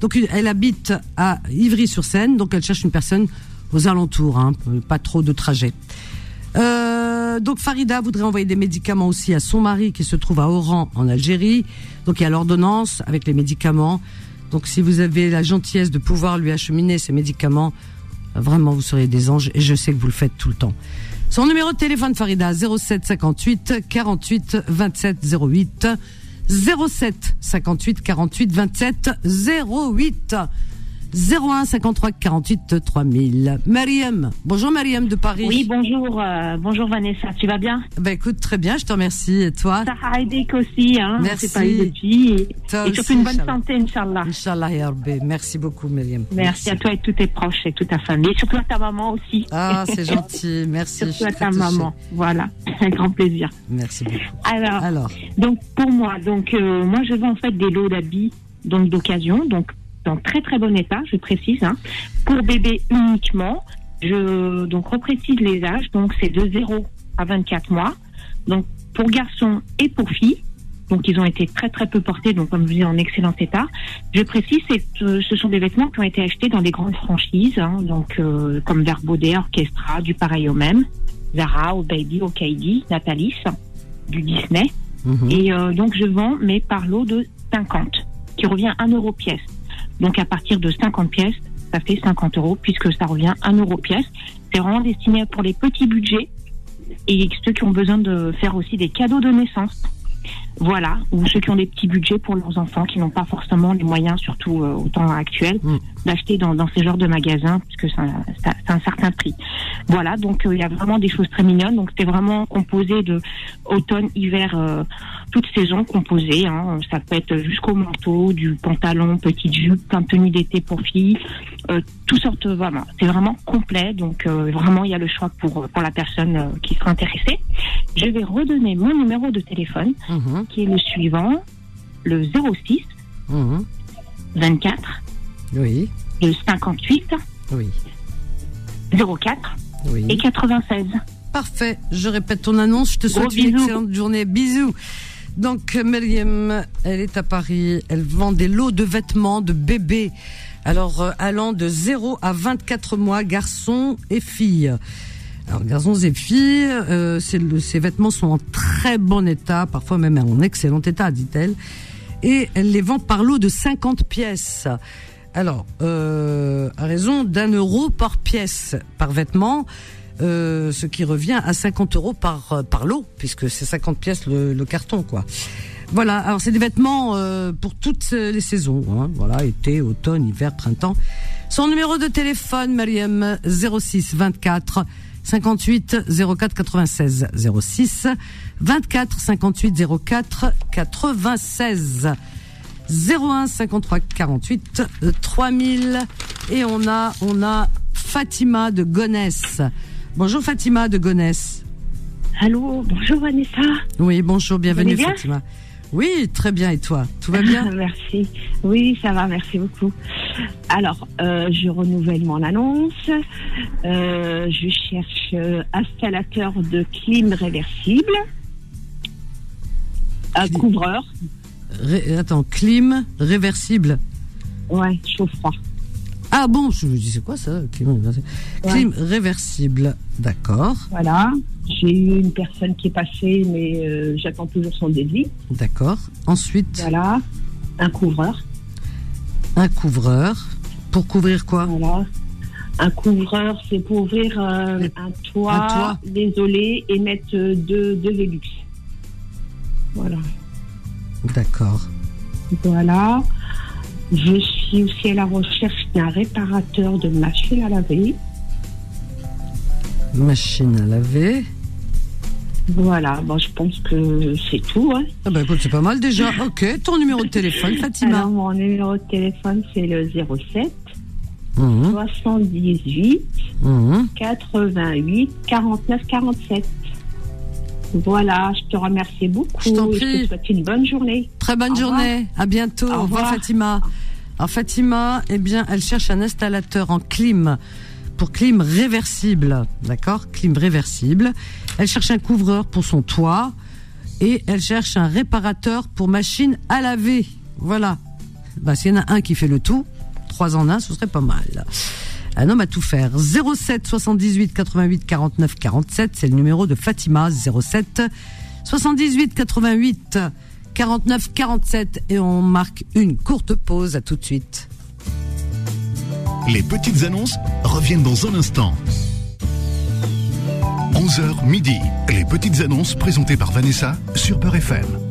Speaker 2: Donc, une- elle habite à Ivry-sur-Seine. Donc, elle cherche une personne aux alentours, hein, pas trop de trajet. Euh, donc Farida voudrait envoyer des médicaments aussi à son mari qui se trouve à Oran en Algérie. Donc il y a l'ordonnance avec les médicaments. Donc si vous avez la gentillesse de pouvoir lui acheminer ces médicaments, vraiment vous serez des anges et je sais que vous le faites tout le temps. Son numéro de téléphone Farida 07 58 48 27 08 07 58 48 27 08 01 53 48 3000. Mariam, bonjour Mariam de Paris.
Speaker 7: Oui, bonjour, euh, bonjour Vanessa, tu vas bien?
Speaker 2: Bah écoute, très bien, je te remercie. Et toi?
Speaker 7: Ça aidé aussi, hein
Speaker 2: Merci.
Speaker 7: pas eu depuis. Et,
Speaker 2: Toi
Speaker 7: et surtout une bonne
Speaker 2: Inch'Allah.
Speaker 7: santé, Inch'Allah.
Speaker 2: Inch'Allah ya Rabbi. Merci beaucoup, Myriam.
Speaker 7: Merci, à toi et tous tes proches et toute ta famille. Et surtout à ta maman aussi.
Speaker 2: Ah, c'est gentil. Merci.
Speaker 7: surtout à ta
Speaker 2: touchée.
Speaker 7: maman. Voilà, un grand plaisir.
Speaker 2: Merci beaucoup.
Speaker 7: Alors,
Speaker 2: Alors,
Speaker 7: donc pour moi, donc euh, moi je vends en fait des lots d'habits donc d'occasion, donc dans très très bon état, je précise, hein, pour bébé uniquement. Je donc reprécise les âges, donc c'est de 0 à 24 mois. Donc pour garçons et pour filles. Donc ils ont été très très peu portés, donc comme je vous dis en excellent état. Je précise, euh, ce sont des vêtements qui ont été achetés dans des grandes franchises, hein, donc euh, comme Verbaudet, Orchestra, du pareil au même, Zara, au Baby, au Kaidi, Natalis, du Disney.
Speaker 2: mhm.
Speaker 7: Et euh, donc je vends mais par lot de 50, qui revient 1 euro pièce. Donc à partir de 50 pièces, ça fait 50 euros puisque ça revient 1 euro pièce. C'est vraiment destiné pour les petits budgets et ceux qui ont besoin de faire aussi des cadeaux de naissance. Voilà, ou ceux qui ont des petits budgets pour leurs enfants, qui n'ont pas forcément les moyens, surtout euh, au temps actuel,
Speaker 2: Mm.
Speaker 7: d'acheter dans, dans ces genres de magasins, puisque c'est un, c'est un- certain prix. Voilà, donc euh, il y a vraiment des choses très mignonnes. Donc c'est vraiment composé de automne, hiver, euh, toute saison composée. Hein. Ça peut être jusqu'au manteau, du pantalon, petite jupe, plein de tenues d'été pour filles, euh, toutes sortes. Vraiment, c'est vraiment complet. Donc euh, vraiment, il y a le choix pour pour la personne euh, qui sera intéressée. Je vais redonner mon numéro de téléphone,
Speaker 2: Mhm,
Speaker 7: qui est le suivant, le 06
Speaker 2: mhm.
Speaker 7: 24
Speaker 2: Oui,
Speaker 7: le 58
Speaker 2: oui,
Speaker 7: 04 et
Speaker 2: oui.
Speaker 7: 96.
Speaker 2: Parfait. Je répète ton annonce. Je te souhaite
Speaker 7: Gros
Speaker 2: une
Speaker 7: bisous.
Speaker 2: excellente journée. Bisous. Donc, Myriam, elle est à Paris. Elle vend des lots de vêtements de bébés. Alors, euh, allant de 0 à 24 mois, garçons et filles. Alors, garçons et filles, euh, ces vêtements sont en très bon état, parfois même en excellent état, dit-elle. Et elle les vend par lot de 50 pièces. Alors, euh, à raison d'un euro par pièce, par vêtement, euh, ce qui revient à 50 euros par, euh, par lot, puisque c'est 50 pièces le, le carton, quoi. Voilà, alors c'est des vêtements euh, pour toutes les saisons, hein, voilà, été, automne, hiver, printemps. Son numéro de téléphone, Mariam, 06 24 58 04 96 06 24 58 04 96 01 53 48 euh, 3000 et on a on a Fatima de Gonesse. Bonjour Fatima de Gonesse.
Speaker 8: Allô, bonjour Vanessa.
Speaker 2: Oui, bonjour, bienvenue
Speaker 8: bien?
Speaker 2: Fatima. Oui, très bien et toi Tout va bien
Speaker 8: Merci. Oui, ça va, merci beaucoup. Alors, euh, je renouvelle mon annonce. Euh, je cherche euh, installateur de clim réversible. Un
Speaker 2: Clim.
Speaker 8: couvreur.
Speaker 2: Ré- Attends, clim réversible.
Speaker 8: Ouais, chaud-froid.
Speaker 2: Ah bon, je me dis c'est quoi ça Clim.
Speaker 8: Ouais.
Speaker 2: Clim réversible, d'accord,
Speaker 8: Voilà. J'ai eu une personne qui est passée, mais euh, j'attends toujours son devis.
Speaker 2: d'accord. Ensuite,
Speaker 8: Voilà. un couvreur.
Speaker 2: Un couvreur. Pour couvrir quoi?
Speaker 8: Voilà. Un couvreur, c'est pour ouvrir euh, un toit,
Speaker 2: un toit.
Speaker 8: désolé, et mettre euh, deux, deux Velux. Voilà.
Speaker 2: D'accord.
Speaker 8: Voilà. Je suis aussi à la recherche d'un réparateur de machines à laver.
Speaker 2: Machine à laver.
Speaker 8: Voilà. Bon, je pense que c'est tout. Hein.
Speaker 2: Ah bah écoute, c'est pas mal déjà. Ok, ton numéro de téléphone, Fatima.
Speaker 8: Alors, mon numéro de téléphone, c'est le 07
Speaker 2: Mhm,
Speaker 8: 78
Speaker 2: mhm.
Speaker 8: 88 49 47. Voilà, je te remercie beaucoup.
Speaker 2: Je t'en prie.
Speaker 8: te souhaite une bonne journée.
Speaker 2: Très bonne
Speaker 8: Au revoir.
Speaker 2: journée. À bientôt.
Speaker 8: Au
Speaker 2: Au revoir,
Speaker 8: revoir.
Speaker 2: Fatima. Alors Fatima, eh bien, elle cherche un installateur en clim pour clim réversible, d'accord? Clim réversible. Elle cherche un couvreur pour son toit et elle cherche un réparateur pour machine à laver. Voilà. Bah, s'il y en a un qui fait le tout, trois en un, ce serait pas mal. Un homme à tout faire. 07 78 88 49 47, c'est le numéro de Fatima. 07 78 88 49 47 et on marque une courte pause. À tout de suite.
Speaker 1: Les petites annonces reviennent dans un instant. 11h midi. Les petites annonces présentées par Vanessa sur Peur FM.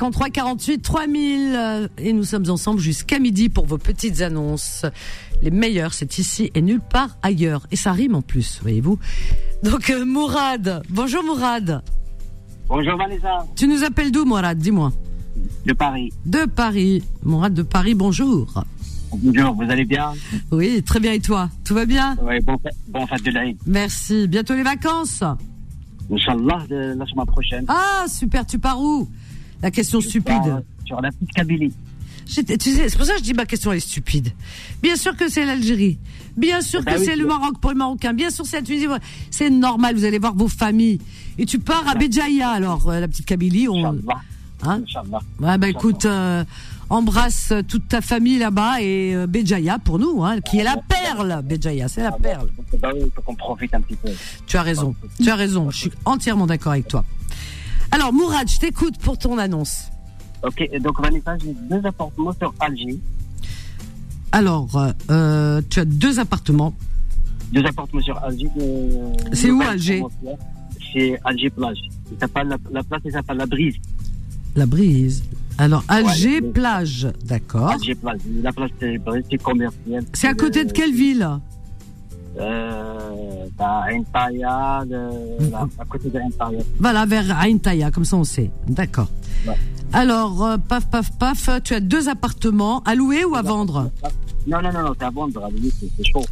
Speaker 2: 53 48 3000 euh, et nous sommes ensemble jusqu'à midi pour vos petites annonces. Les meilleures, c'est ici et nulle part ailleurs. Et ça rime en plus, voyez-vous. Donc euh, Mourad, bonjour Mourad.
Speaker 9: Bonjour Vanessa,
Speaker 2: Tu nous appelles d'où Mourad? Dis-moi.
Speaker 9: de Paris.
Speaker 2: De Paris. Mourad de Paris, bonjour.
Speaker 9: Bonjour, vous allez bien?
Speaker 2: Oui, très bien et toi? Tout va bien?
Speaker 9: Oui, bon, bon fête de l'Aïd.
Speaker 2: Merci. Bientôt les vacances?
Speaker 9: Inch'Allah, la semaine prochaine.
Speaker 2: Ah, super, tu pars où? La question stupide.
Speaker 9: Sur, sur la petite
Speaker 2: Tu sais, c'est pour ça que je dis ma question est stupide. Bien sûr que c'est l'Algérie. Bien sûr
Speaker 9: Bah
Speaker 2: que
Speaker 9: oui,
Speaker 2: c'est le Maroc pour les Marocains. Bien sûr c'est la Tunisie. C'est normal, vous allez voir vos familles. Et tu pars à Béjaïa alors, euh, la petite Kabylie. On... Hein. Ouais, bah écoute, euh, embrasse toute ta famille là-bas et euh, Béjaïa pour nous, hein, qui est la perle. Béjaïa, c'est la perle.
Speaker 9: Bah oui, il faut qu'on profite un petit peu.
Speaker 2: Tu as raison. Tu as raison. Je suis entièrement d'accord avec toi. Alors Mourad, je t'écoute pour ton annonce.
Speaker 9: Ok, donc Vanessa, j'ai deux appartements sur Alger.
Speaker 2: Alors, euh, euh, tu as deux appartements.
Speaker 9: Deux appartements sur Alger. de-
Speaker 2: C'est où, Alger.
Speaker 9: C'est Alger Plage. La, la place, s'appelle La Brise.
Speaker 2: La brise. Alors, Alger,
Speaker 9: Ouais,
Speaker 2: plage, d'accord.
Speaker 9: Alger Plage. La place, c'est Brise, c'est commercial.
Speaker 2: C'est à côté de quelle ville?
Speaker 9: Euh, bah, Entaya, de- là, à côté de.
Speaker 2: Voilà, vers Ain Taya, comme ça on sait. D'accord.
Speaker 9: Ouais.
Speaker 2: Alors, euh, paf, paf, paf, tu as deux appartements à louer ou à vendre
Speaker 9: Non, non, non, non, c'est à vendre, à limite, c'est chaud.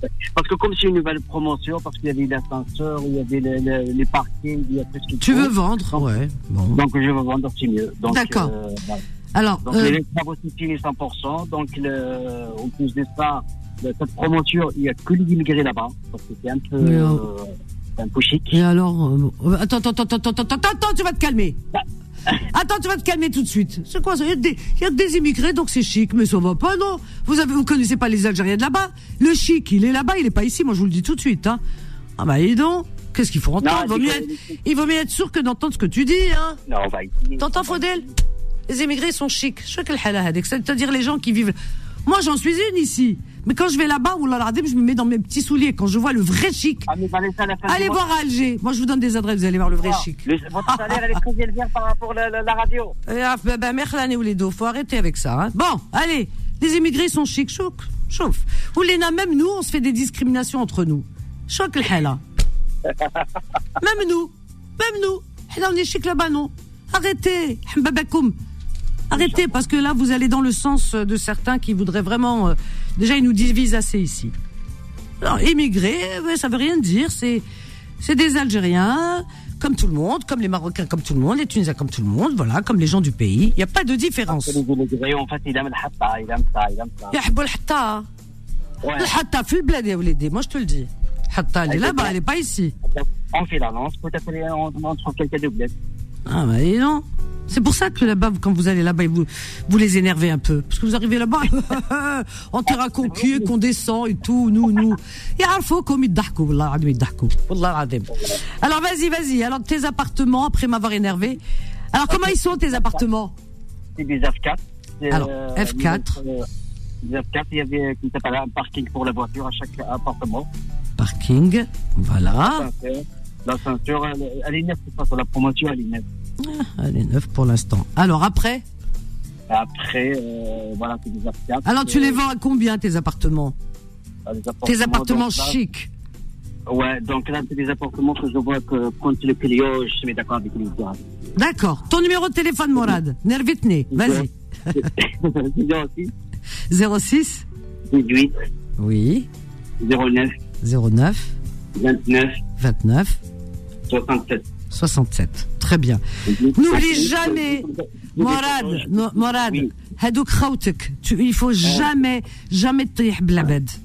Speaker 9: Parce que comme c'est une nouvelle promotion, parce qu'il y avait l'ascenseur, il y avait le- le- les parkings, il y a tout ce
Speaker 2: Tu veux vendre
Speaker 9: Donc-
Speaker 2: Ouais, bon.
Speaker 9: Donc je veux vendre, c'est mieux.
Speaker 2: D'accord.
Speaker 9: euh, voilà.
Speaker 2: Alors,
Speaker 9: Donc
Speaker 2: euh,
Speaker 9: les travaux sont finis 100%. Donc le, en plus de ça, cette promotion, il n'y a que les immigrés là-bas. Parce que c'est un peu,
Speaker 2: Mais, euh,
Speaker 9: euh, c'est un peu chic.
Speaker 2: et alors euh, Attends, attends, attends, attends, attends, attends, attends, tu vas te calmer. Attends, tu vas te calmer tout de suite. C'est quoi ça? Il y, a des- il y a que des immigrés, donc c'est chic, mais ça va pas, non? Vous avez, vous connaissez pas les Algériens de là-bas? Le chic, il est là-bas, il est pas ici. Moi, je vous le dis tout de suite. Hein. Ah bah, dis donc. Qu'est-ce qu'il faut entendre?
Speaker 9: Non,
Speaker 2: il, vaut mieux
Speaker 9: que-
Speaker 2: être, il vaut mieux être sûr que d'entendre ce que tu dis, hein
Speaker 9: Non, on va essayer.
Speaker 2: T'entends, Faudel Les immigrés sont chics. Je que halal hadik. C'est-à-dire les gens qui vivent. Moi, j'en suis une ici. Mais quand je vais là-bas, je me mets dans mes petits souliers. Quand je vois le vrai chic,
Speaker 9: Ah,
Speaker 2: allez voir à Alger. Moi, je vous donne des adresses, vous allez voir le vrai
Speaker 9: Ah,
Speaker 2: chic.
Speaker 9: le- votre salaire, elle est très élevée par rapport à la, la- la radio.
Speaker 2: Eh, ah, merlane ou les dos, faut arrêter avec ça. hein. Bon, allez, les immigrés sont chics, chouk, chauffe. Ou les même nous, on se fait des discriminations entre nous. Chouk le hala. Même nous, même nous. Là, on est chic là-bas, non Arrêtez, babakoum. Arrêtez, parce que là, vous allez dans le sens euh, de certains qui voudraient vraiment. Euh, déjà, ils nous divisent assez ici. Alors, émigrer, eh ben, ça veut rien dire. C'est, c'est des Algériens, comme tout le monde, comme les Marocains, comme tout le monde, les Tunisiens, comme tout le monde, voilà, comme les gens du pays. Il n'y a pas de différence. Eh, moi, je te le dis. elle est là-bas, elle n'est pas ici.
Speaker 9: On fait l'annonce, peut-être on trouve quelqu'un de bled.
Speaker 2: Ah, bah, non. C'est pour ça que là-bas, quand vous allez là-bas, vous, vous les énervez un peu. Parce que vous arrivez là-bas, on te raconte qu'on descend et tout, nous, nous. Alors vas-y, vas-y. Alors tes appartements, après m'avoir énervé. Alors comment ils sont tes appartements?
Speaker 9: C'est des F4.
Speaker 2: Alors,
Speaker 9: euh,
Speaker 2: F4.
Speaker 9: Euh, des F4, il y avait un parking pour la voiture à chaque appartement.
Speaker 2: Parking, voilà.
Speaker 9: La ceinture, euh, elle est nette, c'est ça, la promotion, elle est nette.
Speaker 2: Ah, Elle est neuve pour l'instant. Alors après
Speaker 9: Après, euh, voilà, c'est des F4.
Speaker 2: Alors tu les
Speaker 9: Euh,
Speaker 2: vends à combien tes appartements
Speaker 9: les
Speaker 2: Tes appartements chics.
Speaker 9: Ouais, donc là, c'est des appartements que je vois que quand le client, je mets d'accord avec lui.
Speaker 2: D'accord. Ton numéro de téléphone, Morad. Nervitne. Vas-y. 06
Speaker 9: 18
Speaker 2: Oui.
Speaker 9: 09
Speaker 2: 09
Speaker 9: 29
Speaker 2: 29
Speaker 9: 67.
Speaker 2: 67. Très bien. N'oublie jamais, Morad, Morad, hadouk khawtek. Il faut jamais, jamais te.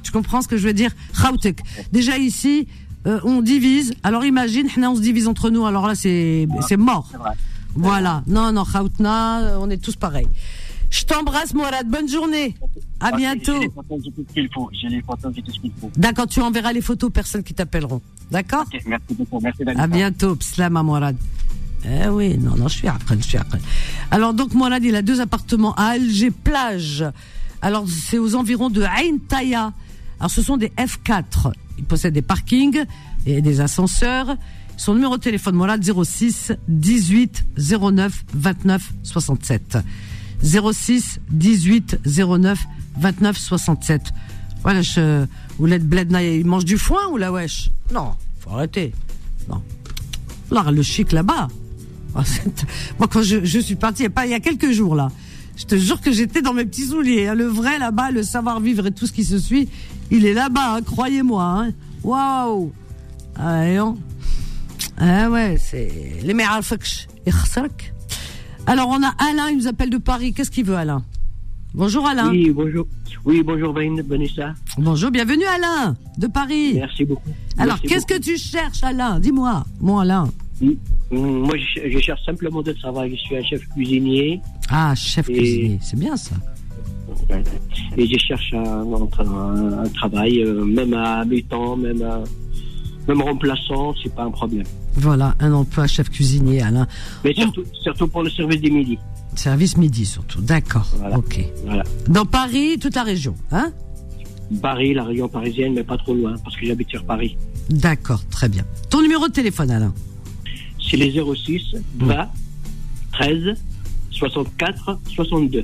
Speaker 2: Tu comprends ce que je veux dire? Khawtek. Déjà ici, euh, on divise. Alors imagine, on se divise entre nous. Alors là, c'est, mort. Voilà. Non, non, khawtna, on est tous pareils. Je t'embrasse, Morad. Bonne journée. À bientôt.
Speaker 9: J'ai les photos, tout ce qu'il faut.
Speaker 2: D'accord, tu enverras les photos aux personnes qui t'appelleront. D'accord?
Speaker 9: Merci beaucoup. Merci.
Speaker 2: À bientôt, Pslama Morad. Eh oui, non, non, je suis après, je suis. Alors donc Morad, il a deux appartements à Alger plage. Alors c'est aux environs de Ain Taya. Alors ce sont des F4. Il possède des parkings et des ascenseurs. Son numéro de téléphone Morad 06 18 09 29 67. 06 18 09 29 67. Voilà, je, vous l'êtes bled, il mange du foin ou la wesh? Non, faut arrêter. Non. Là, le chic là-bas. Moi, quand je, suis partie, il y, a pas, quelques jours là, je te jure que j'étais dans mes petits souliers. Hein. Le vrai là-bas, le savoir-vivre et tout ce qui se suit, il est là-bas, hein, croyez-moi. Hein. Waouh ah, wow. Ah ouais, c'est les Alors on a Alain, il nous appelle de Paris. Qu'est-ce qu'il veut Alain? Bonjour Alain.
Speaker 10: Oui, bonjour. Oui, bonjour Vanessa.
Speaker 2: Bonjour, bienvenue Alain de Paris.
Speaker 10: Merci beaucoup.
Speaker 2: Alors, qu'est-ce que tu cherches Alain? Dis-moi, mon Alain.
Speaker 10: Moi, je, je cherche simplement de travail. Je suis un chef cuisinier
Speaker 2: Ah, chef
Speaker 10: Et-
Speaker 2: cuisinier, c'est bien ça.
Speaker 10: et je cherche un, un- un travail, euh, même à mi-temps, même, à- même remplaçant, c'est pas un problème.
Speaker 2: Voilà, un emploi chef cuisinier Alain.
Speaker 10: Mais surtout, surtout pour le service des midi.
Speaker 2: Service midi surtout. D'accord. Ok.
Speaker 10: Voilà.
Speaker 2: Dans Paris, toute la région, hein?
Speaker 10: Paris, la région parisienne, mais pas trop loin, parce que j'habite sur Paris.
Speaker 2: D'accord, très bien. Ton numéro de téléphone Alain?
Speaker 10: C'est les 06 20 13 64 62.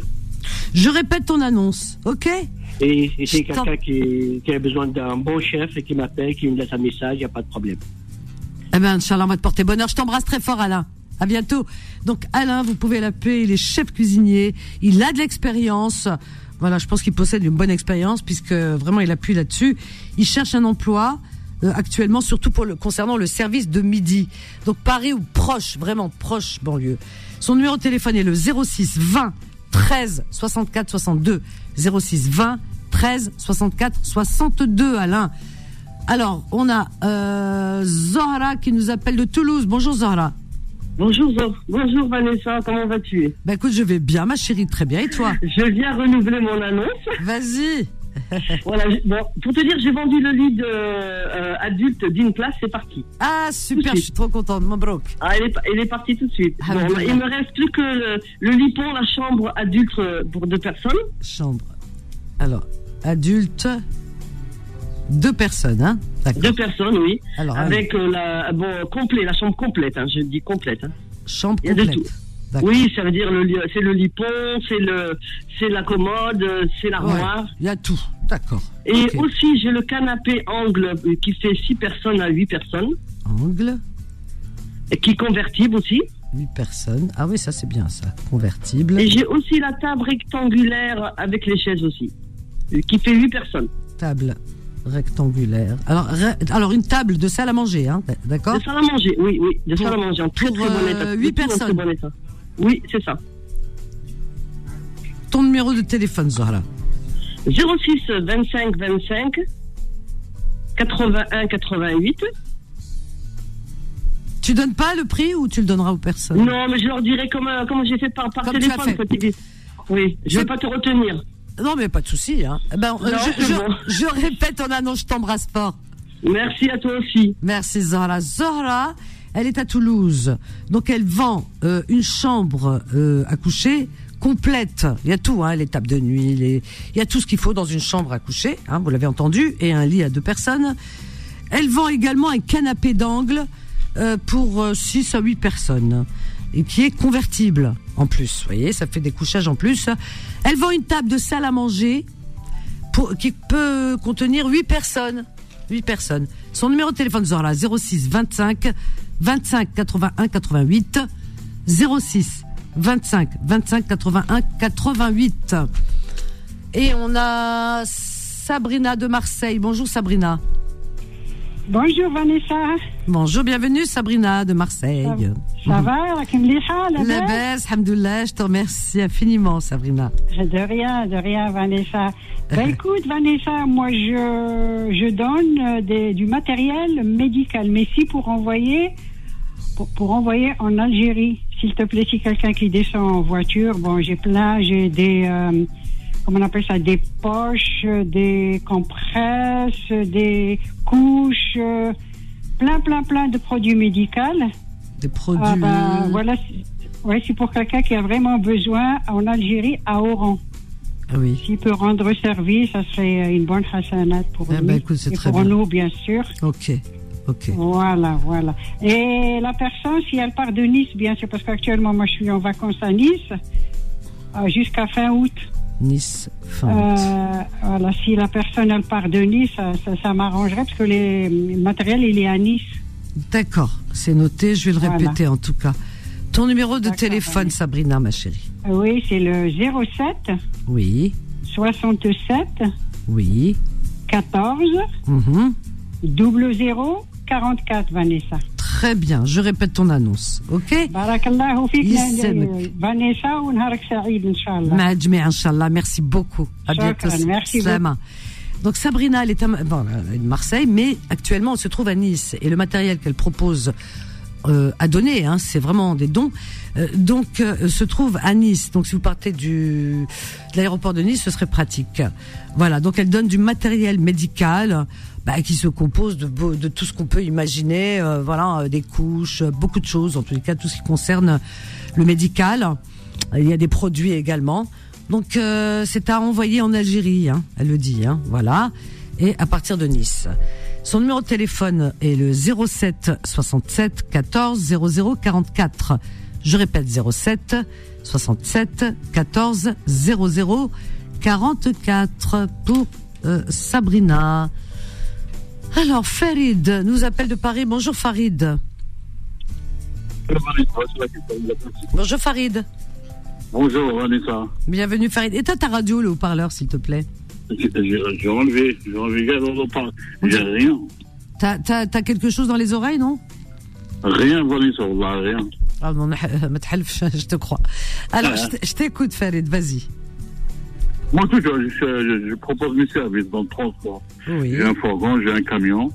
Speaker 2: Je répète ton annonce, ok?
Speaker 10: Et, et c'est quelqu'un qui, qui a besoin d'un bon chef et qui m'appelle, qui me laisse un message, il n'y a pas de problème.
Speaker 2: Eh ben, Inch'Allah, on va te porter bonheur. Je t'embrasse très fort, Alain. À bientôt. Donc, Alain, vous pouvez l'appeler. Il est chef cuisinier. Il a de l'expérience. Voilà, je pense qu'il possède une bonne expérience puisque vraiment il appuie là-dessus. Il cherche un emploi actuellement, surtout pour le, concernant le service de midi. Donc, Paris ou proche, vraiment proche banlieue. Son numéro de téléphone est le 06 20 13 64 62. 06 20 13 64 62, Alain. Alors, on a euh, Zahra qui nous appelle de Toulouse. Bonjour Zahra.
Speaker 11: Bonjour, bonjour Vanessa, comment vas-tu?
Speaker 2: Bah écoute, je vais bien, ma chérie, très bien. Et toi?
Speaker 11: Je viens renouveler mon annonce.
Speaker 2: Vas-y.
Speaker 11: voilà, bon, pour te dire, j'ai vendu le lit de, euh, adulte d'une place, c'est parti.
Speaker 2: Ah, super, je suis trop contente, mon broc.
Speaker 11: Ah, elle est, elle est partie tout de suite. Bon,
Speaker 2: Alhamdoulilah.
Speaker 11: il me reste plus que le, le lit pont, la chambre adulte euh, pour deux personnes.
Speaker 2: Chambre. Alors, adulte, deux personnes, hein.
Speaker 11: Deux personnes, oui.
Speaker 2: Alors,
Speaker 11: Avec euh, la, bon, complet, la chambre complète, hein, je dis complète. Hein.
Speaker 2: Chambre
Speaker 11: Il y a de
Speaker 2: complète.
Speaker 11: tout. Oui, ça veut dire le c'est le lit pont, c'est le, c'est la commode, c'est l'armoire.
Speaker 2: Il y a tout, d'accord.
Speaker 11: Et aussi, j'ai le canapé angle qui fait 6 personnes à 8 personnes.
Speaker 2: Angle,
Speaker 11: Et qui est convertible aussi.
Speaker 2: 8 personnes. Ah oui, ça c'est bien ça. Convertible.
Speaker 11: Et j'ai aussi la table rectangulaire avec les chaises aussi. Qui fait 8 personnes.
Speaker 2: Table rectangulaire. Alors, alors une table de salle à manger, hein D'accord
Speaker 11: De salle à manger, oui, oui. De salle à manger en très
Speaker 2: pour,
Speaker 11: très bon
Speaker 2: euh,
Speaker 11: état. en très
Speaker 2: personnes.
Speaker 11: bon état. Oui, c'est ça.
Speaker 2: Ton numéro de téléphone, Zahra.
Speaker 11: 06 25 25 81 88.
Speaker 2: Tu donnes pas le prix ou tu le donneras aux personnes?
Speaker 11: Non, mais je leur dirai comment, comment j'ai fait par,
Speaker 2: Comme
Speaker 11: téléphone.
Speaker 2: fait.
Speaker 11: Oui, je vais pas te retenir.
Speaker 2: Non, mais pas de souci. Hein. Eh Ben, euh,
Speaker 11: Non,
Speaker 2: je,
Speaker 11: c'est
Speaker 2: je-
Speaker 11: bon.
Speaker 2: je répète en annonce, je t'embrasse fort.
Speaker 11: Merci à toi aussi.
Speaker 2: Merci Zahra. Zahra, elle est à Toulouse. Donc elle vend euh, une chambre euh, à coucher complète. Il y a tout, hein, les tables de nuit, il y a tout ce qu'il faut dans une chambre à coucher, hein, vous l'avez entendu, et un lit à deux personnes. Elle vend également un canapé d'angle euh, pour 6 à 8 personnes et qui est convertible en plus. Vous voyez, ça fait des couchages en plus. Elle vend une table de salle à manger qui peut contenir 8 personnes. 8 personnes. Son numéro de téléphone Zorla 06 25 25 81 88 06 25 25 81 88. Et on a Sabrina de Marseille. Bonjour Sabrina.
Speaker 12: Bonjour Vanessa.
Speaker 2: Bonjour, bienvenue Sabrina de Marseille.
Speaker 12: Ça, ça va, la La
Speaker 2: baisse, alhamdoulilah, je te remercie infiniment Sabrina.
Speaker 12: De rien, de rien Vanessa. ben écoute Vanessa, moi je, je donne euh, du matériel médical, mais si pour envoyer, pour, pour envoyer en Algérie, s'il te plaît, si quelqu'un qui descend en voiture, bon j'ai plein, j'ai des... Euh, comment on appelle ça, des poches, euh, des compresses, des couches, euh, plein plein plein de produits médicaux.
Speaker 2: Des produits.
Speaker 12: Ah ben, voilà, c'est- ouais, c'est pour quelqu'un qui a vraiment besoin en Algérie, à Oran.
Speaker 2: Ah oui.
Speaker 12: S'il peut rendre service, ça serait une bonne hasanat pour
Speaker 2: Eh ben, écoute,
Speaker 12: et
Speaker 2: très
Speaker 12: pour
Speaker 2: bien.
Speaker 12: nous, bien sûr.
Speaker 2: Ok, ok.
Speaker 12: Voilà, voilà. Et la personne, si elle part de Nice, bien sûr, parce qu'actuellement, moi, je suis en vacances à Nice, euh, jusqu'à fin août.
Speaker 2: Nice, fin août.
Speaker 12: Euh, voilà, si la personne, elle part de Nice, ça, ça, ça m'arrangerait, parce que les, le matériel, il est à Nice.
Speaker 2: D'accord, c'est noté, je vais le
Speaker 12: Voilà.
Speaker 2: répéter en tout cas. Ton numéro de téléphone Sabrina ma chérie.
Speaker 12: Oui, c'est le 07
Speaker 2: Oui,
Speaker 12: 67
Speaker 2: oui.
Speaker 12: 14
Speaker 2: mhm.
Speaker 12: 00 44 Vanessa.
Speaker 2: Très bien, je répète ton annonce, ok? Merci beaucoup. À bientôt.
Speaker 12: Merci.
Speaker 2: Donc Sabrina, elle est à euh, Marseille, mais actuellement, elle se trouve à Nice. Et le matériel qu'elle propose euh, à donner, hein, c'est vraiment des dons, euh, donc se trouve à Nice. Donc si vous partez de l'aéroport de Nice, ce serait pratique. Voilà, donc elle donne du matériel médical bah, qui se compose de, beau- de tout ce qu'on peut imaginer, euh, voilà, euh, des couches, euh, beaucoup de choses, en tous les cas tout ce qui concerne le médical. Il y a des produits également. Donc euh, c'est à envoyer en Algérie, hein, elle le dit, hein, voilà, et à partir de Nice. Son numéro de téléphone est le 07 67 14 00 44. Je répète 07 67 14 00 44 pour euh, Sabrina. Alors, Farid nous appelle de Paris. Bonjour, Farid. Bonjour, Farid.
Speaker 13: Bonjour, Vanessa.
Speaker 2: Bienvenue, Farid. Éteins ta radio, le haut-parleur, s'il te plaît?
Speaker 13: J'ai enlevé, j'ai enlevé, j'ai rien.
Speaker 2: T'as, t'as, quelque chose dans les oreilles, non?
Speaker 13: Rien, Vanessa, rien.
Speaker 2: Ah non, je te crois. Alors, ah, je t'écoute, Farid, vas-y.
Speaker 13: Moi, tout, je, je, je propose mes services dans le transport.
Speaker 2: Oui.
Speaker 13: J'ai un fourgon, j'ai un camion.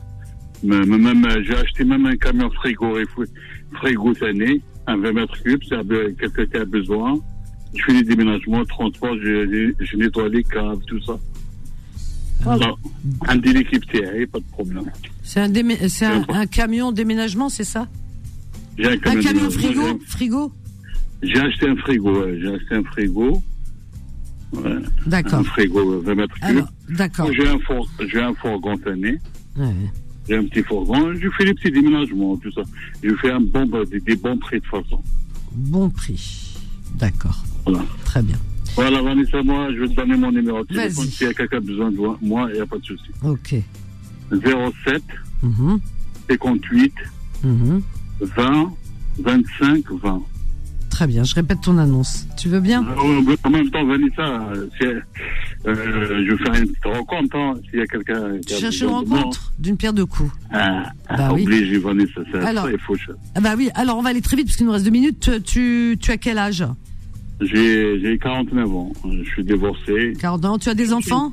Speaker 13: Même, euh, j'ai acheté même un camion frigo, frigo année, un 20 mètres cubes, c'est quelqu'un qui a besoin. Je fais les déménagements, le transport, je, je nettoie les caves, tout ça. Voilà. Un de l'équipe pas de problème.
Speaker 2: C'est un, un, un camion déménagement, c'est ça?
Speaker 13: J'ai un
Speaker 2: Un
Speaker 13: camion,
Speaker 2: camion
Speaker 13: de-
Speaker 2: frigo Frigo?
Speaker 13: J'ai acheté un frigo, ouais, j'ai acheté un frigo. Ouais.
Speaker 2: D'accord.
Speaker 13: Un frigo euh, 20 mètres cubes.
Speaker 2: D'accord.
Speaker 13: J'ai un, four, j'ai un fourgon cette.
Speaker 2: Ouais.
Speaker 13: J'ai un petit fourgon. Je fais les petits déménagements, tout ça. Je fais un bon, des, des bons prix de façon.
Speaker 2: Bon prix. D'accord.
Speaker 13: Voilà.
Speaker 2: Très bien.
Speaker 13: Voilà, Vanessa, moi, je vais te donner mon numéro de téléphone. S'il y a quelqu'un qui a besoin de moi, il n'y a pas de souci.
Speaker 2: Ok.
Speaker 13: 07
Speaker 2: Mhm.
Speaker 13: 58
Speaker 2: Mhm.
Speaker 13: 20 25 20.
Speaker 2: Très bien, je répète ton annonce. Tu veux bien
Speaker 13: Euh, En même temps, Vanessa, euh, je vais faire une petite rencontre. Hein, S'il y a quelqu'un
Speaker 2: Tu cherches une rencontre d'une pierre deux coups.
Speaker 13: Ah,
Speaker 2: Bah
Speaker 13: ah,
Speaker 2: oui.
Speaker 13: obligé, Vanessa. C'est
Speaker 2: Alors.
Speaker 13: ça, il faut. je-
Speaker 2: Ah bah oui, alors on va aller très vite parce qu'il nous reste deux minutes. Tu, tu as quel âge?
Speaker 13: J'ai j'ai 49 ans. Je suis divorcé.
Speaker 2: 40 ans. Tu as des enfants?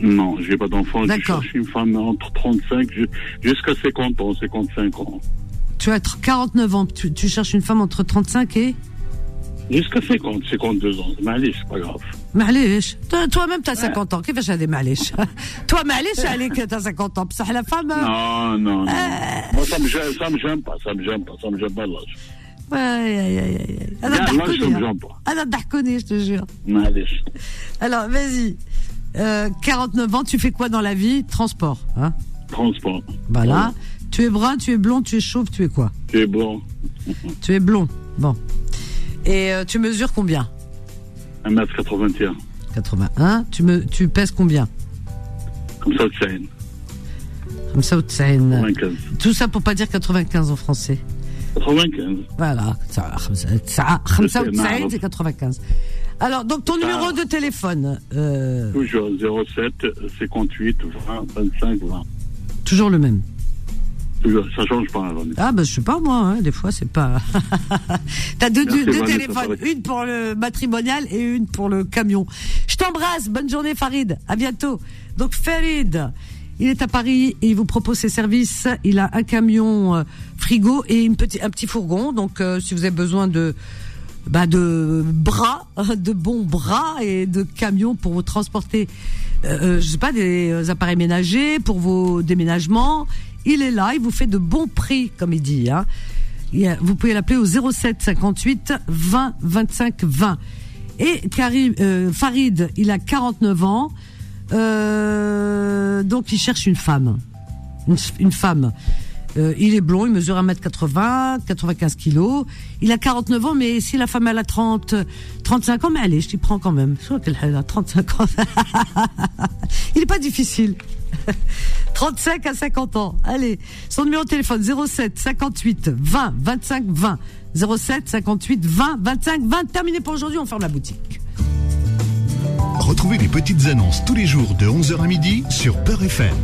Speaker 13: Non, j'ai pas d'enfant. Je
Speaker 2: D'accord.
Speaker 13: cherche une femme entre 35 ju- jusqu'à 50 ans, 55 ans
Speaker 2: tu as 49 ans, tu, cherches une femme entre 35 et
Speaker 13: Jusqu'à 50, 52 ans. Malish, pas grave.
Speaker 2: Malish Toi-même, t'as 50 ans. Qu'est-ce que Malish Toi, Malish, allez que t'as 50 ans. la femme. Hein.
Speaker 13: Non, non, non.
Speaker 2: Euh.
Speaker 13: Moi, ça me gêne, pas, ça me gêne pas, ça me gêne pas l'âge.
Speaker 2: Ouais, aïe, aïe, aïe.
Speaker 13: L'âge, ça me
Speaker 2: hein.
Speaker 13: gêne pas.
Speaker 2: Ah, je te jure.
Speaker 13: Malish.
Speaker 2: Alors, vas-y. Euh, 49 ans, tu fais quoi dans la vie? Transport. Hein.
Speaker 13: Transport.
Speaker 2: Voilà tu es brun tu es blond tu es chauve tu es quoi
Speaker 13: Tu es blanc.
Speaker 2: tu es blond bon et euh, tu mesures combien
Speaker 13: 1m81.
Speaker 2: 81 tu me tu pèses combien
Speaker 13: Comme ça, tu sais.
Speaker 2: 95
Speaker 13: 95.
Speaker 2: tout ça pour pas dire 95 en français
Speaker 13: 95.
Speaker 2: Voilà, ça, ça, 95 et 95. Alors, donc ton numéro de téléphone, euh,
Speaker 13: Toujours 07 58 20 25 20.
Speaker 2: toujours le même.
Speaker 13: Ça change pas. René.
Speaker 2: Ah, bah, je sais pas, moi, hein, des fois, c'est pas. T'as deux,
Speaker 13: Merci,
Speaker 2: deux, téléphones, une pour le matrimonial et une pour le camion. Je t'embrasse, bonne journée, Farid, à bientôt. Donc, Farid, il est à Paris et il vous propose ses services. Il a un camion euh, frigo et une petit, un petit fourgon. Donc, euh, si vous avez besoin de, bah, de bras, de bons bras et de camions pour vous transporter, euh, je sais pas, des appareils ménagers pour vos déménagements. Il est là, il vous fait de bons prix, comme il dit. Hein. Vous pouvez l'appeler au 07 58 20 25 20. Et Karim, euh, Farid, il a 49 ans, euh, donc il cherche une femme. Une, une femme. Euh, il est blond, il mesure 1m80, 95 kilos. Il a 49 ans, mais si la femme elle a 30, 35 ans, mais allez, je t'y prends quand même. Je crois qu'elle a 35 ans. il est pas difficile. 35 à 50 ans. Allez, son numéro de téléphone 07 58 20 25 20. 07 58 20 25 20. Terminé pour aujourd'hui, on ferme la boutique.
Speaker 1: Retrouvez les petites annonces tous les jours de 11h à midi sur Peur FM.